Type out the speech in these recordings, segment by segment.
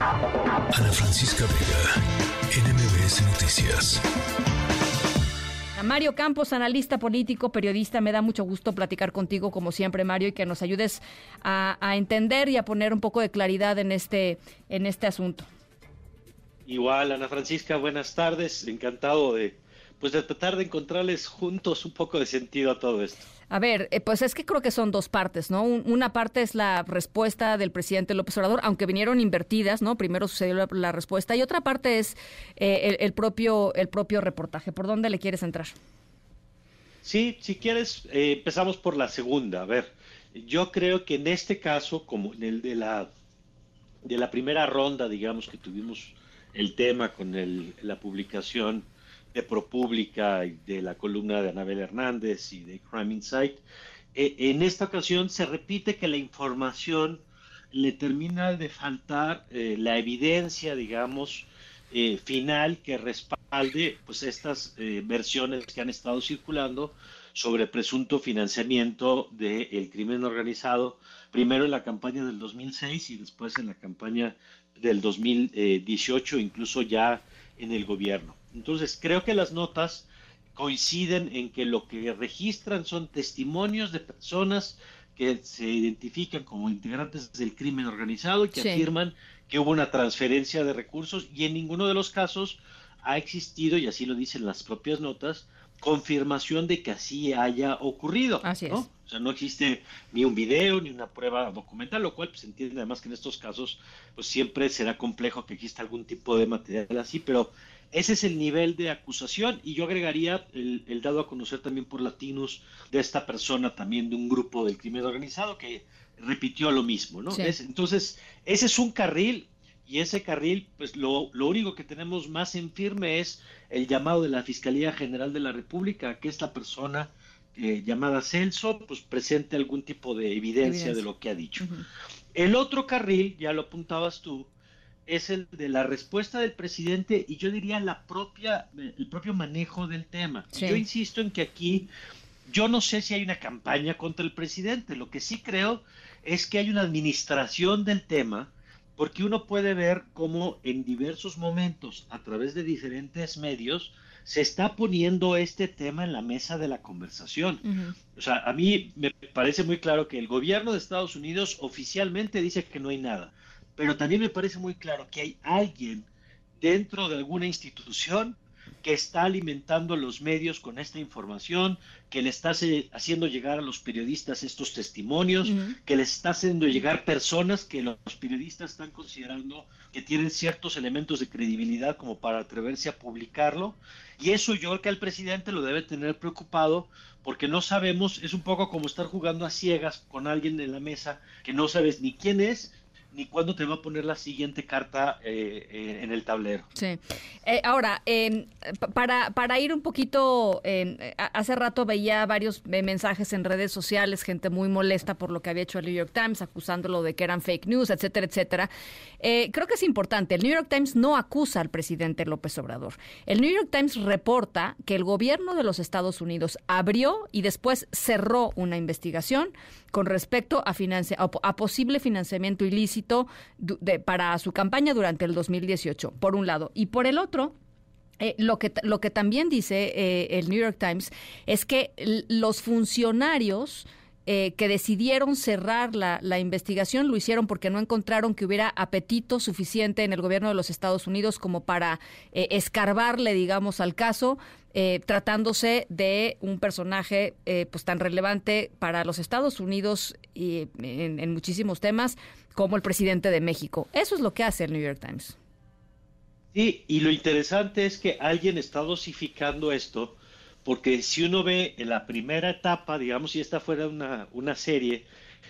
Ana Francisca Vega, NMBS Noticias. Mario Campos, analista político, periodista, me da mucho gusto platicar contigo como siempre, Mario, y que nos ayudes a, entender y a poner un poco de claridad en este, en este asunto. Igual, Ana Francisca, buenas tardes. Encantado de, pues, de tratar de encontrarles juntos un poco de sentido a todo esto. A ver, eh, pues es que creo que son dos partes, ¿no? una parte es la respuesta del presidente López Obrador, aunque vinieron invertidas, ¿no? Primero sucedió la, respuesta y otra parte es eh, el, propio el propio reportaje. ¿Por dónde le quieres entrar? Sí, si quieres, eh, empezamos por la segunda. A ver, yo creo que en este caso, como en el de la de la primera ronda, digamos que tuvimos el tema con el, la publicación de ProPublica y de la columna de Anabel Hernández y de Crime Insight. Eh, en esta ocasión se repite que la información le termina de faltar eh, la evidencia, digamos, eh, final que respalde pues estas versiones que han estado circulando sobre presunto financiamiento del crimen organizado, primero en la campaña del 2006 y después en la campaña del 2018, incluso ya en el gobierno. Entonces, creo que las notas coinciden en que lo que registran son testimonios de personas que se identifican como integrantes del crimen organizado y que afirman que hubo una transferencia de recursos y en ninguno de los casos ha existido, y así lo dicen las propias notas, confirmación de que así haya ocurrido. Así ¿no? O sea, no existe ni un video ni una prueba documental, lo cual pues entiende además que en estos casos pues siempre será complejo que exista algún tipo de material así, pero ese es el nivel de acusación y yo agregaría el, dado a conocer también por Latinos de esta persona también de un grupo del crimen organizado que repitió lo mismo, ¿no? entonces, ese es un carril y ese carril, pues lo, lo, único que tenemos más en firme es el llamado de la Fiscalía General de la República a que esta persona eh, llamada Celso, pues presente algún tipo de evidencia, de lo que ha dicho. El otro carril, ya lo apuntabas tú, es el de la respuesta del presidente y yo diría la propia, el propio manejo del tema. Yo insisto en que aquí yo no sé si hay una campaña contra el presidente, lo que sí creo es que hay una administración del tema, porque uno puede ver cómo en diversos momentos, a través de diferentes medios, se está poniendo este tema en la mesa de la conversación. O sea, a mí me parece muy claro que el gobierno de Estados Unidos oficialmente dice que no hay nada pero también me parece muy claro que hay alguien dentro de alguna institución que está alimentando los medios con esta información, que le está haciendo llegar a los periodistas estos testimonios, que les está haciendo llegar personas que los periodistas están considerando que tienen ciertos elementos de credibilidad como para atreverse a publicarlo. Y eso yo creo que el presidente lo debe tener preocupado porque no sabemos, es un poco como estar jugando a ciegas con alguien en la mesa que no sabes ni quién es, ni cuándo te va a poner la siguiente carta eh, eh, en el tablero. Sí. Eh, ahora, em, para, para ir un poquito, em, hace rato veía varios mensajes en redes sociales, gente muy molesta por lo que había hecho el New York Times, acusándolo de que eran fake news, etcétera, etcétera. creo que es importante, el New York Times no acusa al presidente López Obrador. El New York Times reporta que el gobierno de los Estados Unidos abrió y después cerró una investigación con respecto a, a posible financiamiento ilícito para su campaña durante el 2018, por un lado. Y por el otro, eh, lo, que, lo que también dice eh, el New York Times es que los funcionarios eh, que decidieron cerrar la, investigación lo hicieron porque no encontraron que hubiera apetito suficiente en el gobierno de los Estados Unidos como para escarbarle, digamos, al caso. Eh, tratándose de un personaje eh, pues tan relevante para los Estados Unidos y en, muchísimos temas como el presidente de México. Eso es lo que hace el New York Times. Sí, y lo interesante es que alguien está dosificando esto, porque si uno ve en la primera etapa, digamos, si esta fuera una, una serie,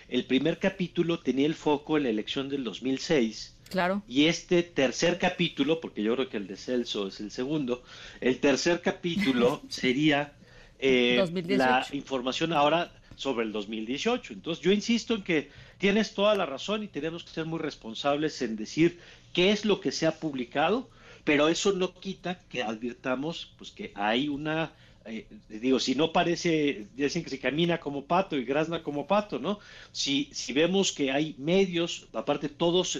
el primer capítulo tenía el foco en la elección del 2006 Claro. Y este tercer capítulo, porque yo creo que el de Celso es el segundo, el tercer capítulo sería eh, la información ahora sobre el 2018. Entonces yo insisto en que tienes toda la razón y tenemos que ser muy responsables en decir qué es lo que se ha publicado, pero eso no quita que advirtamos pues que hay una eh, digo, si no parece, dicen que se camina como pato y grazna como pato, ¿no? Si, si vemos que hay medios, aparte todos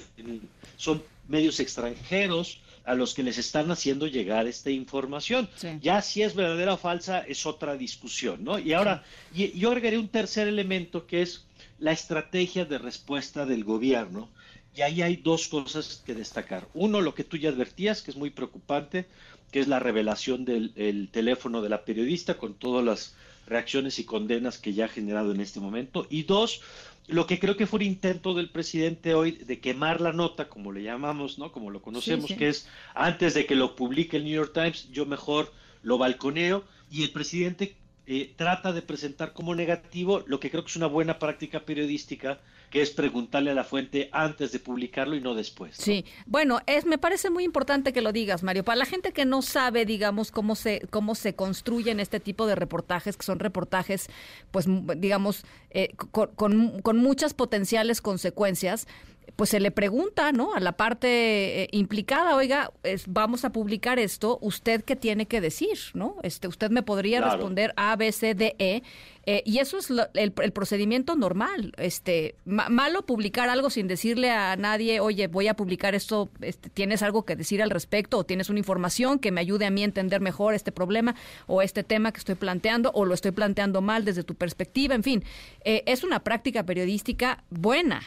son medios extranjeros a los que les están haciendo llegar esta información. Ya si es verdadera o falsa es otra discusión, ¿no? Y ahora, yo agregaré un tercer elemento que es la estrategia de respuesta del gobierno. Y ahí hay dos cosas que destacar. Uno, lo que tú ya advertías, que es muy preocupante, que es la revelación del teléfono de la periodista con todas las reacciones y condenas que ya ha generado en este momento. Y dos, lo que creo que fue un intento del presidente hoy de quemar la nota, como le llamamos, ¿no? Como lo conocemos, que es antes de que lo publique el New York Times, yo mejor lo balconeo y el presidente eh, trata de presentar como negativo lo que creo que es una buena práctica periodística que es preguntarle a la fuente antes de publicarlo y no después. Sí, bueno, es me parece muy importante que lo digas, Mario. Para la gente que no sabe, digamos, cómo se cómo se construyen este tipo de reportajes, que son reportajes, pues, digamos, eh, con, con muchas potenciales consecuencias pues se le pregunta, ¿no? A la parte eh, implicada, oiga, vamos a publicar esto, ¿usted qué tiene que decir, no? Este, usted me podría responder A, B, C, D, E, eh, y eso es el, procedimiento normal. Este, malo publicar algo sin decirle a nadie, oye, voy a publicar esto, este, ¿tienes algo que decir al respecto? ¿O tienes una información que me ayude a mí a entender mejor este problema o este tema que estoy planteando o lo estoy planteando mal desde tu perspectiva? En fin, eh, es una práctica periodística buena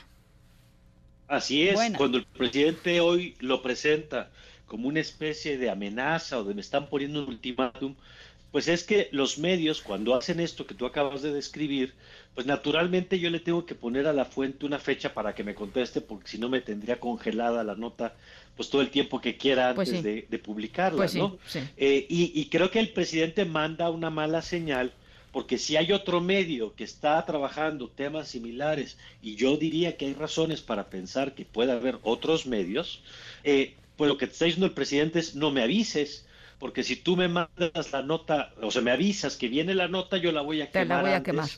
Así es, cuando el presidente hoy lo presenta como una especie de amenaza o de me están poniendo un ultimátum, pues es que los medios cuando hacen esto que tú acabas de describir, pues naturalmente yo le tengo que poner a la fuente una fecha para que me conteste, porque si no me tendría congelada la nota pues todo el tiempo que quiera pues antes de, publicarla, pues ¿no? Eh, y, y creo que el presidente manda una mala señal porque si hay otro medio que está trabajando temas similares, y yo diría que hay razones para pensar que puede haber otros medios, eh, pues lo que te está diciendo el presidente es no me avises, porque si tú me mandas la nota, o sea, me avisas que viene la nota, yo la voy a quemar. Te la voy a quemar.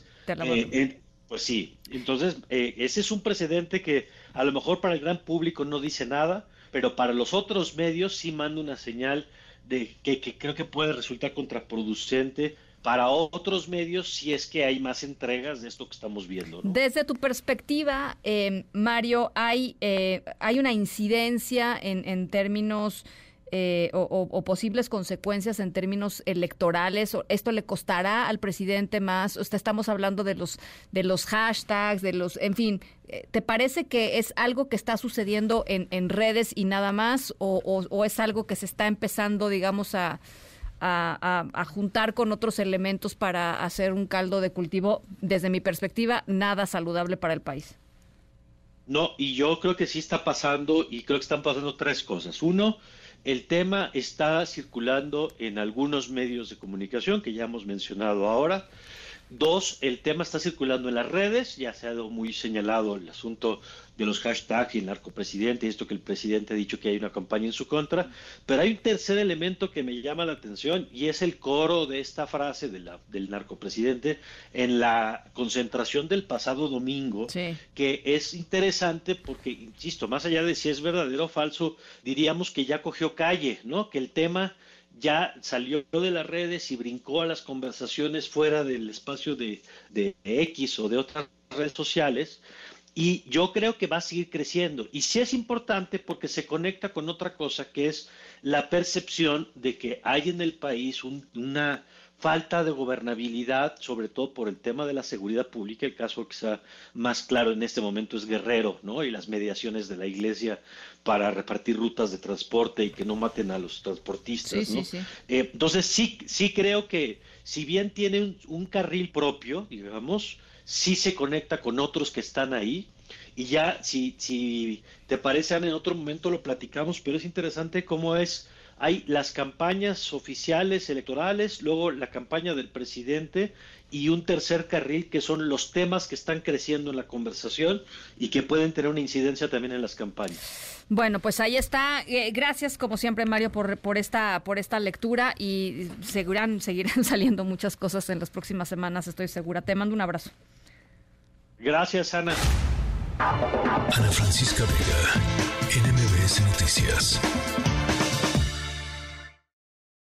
Eh, pues sí, entonces eh, ese es un precedente que a lo mejor para el gran público no dice nada, pero para los otros medios sí manda una señal de que, que creo que puede resultar contraproducente para otros medios si es que hay más entregas de esto que estamos viendo. Desde tu perspectiva, eh, Mario, ¿hay, eh, ¿hay una incidencia en, términos... Eh, o, posibles consecuencias en términos electorales? ¿Esto le costará al presidente más? estamos hablando de los, de los hashtags, de los, en fin, ¿te parece que es algo que está sucediendo en, en redes y nada más? o, es algo que se está empezando, digamos, a, a, juntar con otros elementos para hacer un caldo de cultivo, desde mi perspectiva, nada saludable para el país. No, y yo creo que sí está pasando, y creo que están pasando tres cosas. Uno, el tema está circulando en algunos medios de comunicación que ya hemos mencionado ahora. Dos, el tema está circulando en las redes, ya se ha dado muy señalado el asunto de los hashtags y el narcopresidente, y esto que el presidente ha dicho que hay una campaña en su contra, pero hay un tercer elemento que me llama la atención y es el coro de esta frase de la, del narcopresidente en la concentración del pasado domingo, que es interesante porque, insisto, más allá de si es verdadero o falso, diríamos que ya cogió calle, ¿no? Que el tema ya salió de las redes y brincó a las conversaciones fuera del espacio de, X o de otras redes sociales. Y yo creo que va a seguir creciendo. Y sí es importante porque se conecta con otra cosa que es la percepción de que hay en el país una falta de gobernabilidad, sobre todo por el tema de la seguridad pública. El caso que está más claro en este momento es Guerrero, ¿no? Y las mediaciones de la iglesia para repartir rutas de transporte y que no maten a los transportistas, ¿no? Eh, entonces sí, sí creo que si bien tiene un, carril propio, digamos, sí se conecta con otros que están ahí. Y ya, si, si te parece, en otro momento lo platicamos, pero es interesante cómo es hay las campañas oficiales electorales, luego la campaña del presidente y un tercer carril que son los temas que están creciendo en la conversación y que pueden tener una incidencia también en las campañas. Bueno, pues ahí está. Eh, gracias como siempre Mario por, por esta por esta lectura y seguirán seguirán saliendo muchas cosas en las próximas semanas, estoy segura. Te mando un abrazo. Gracias, Ana. Ana Francisca Vega, NMBS Noticias.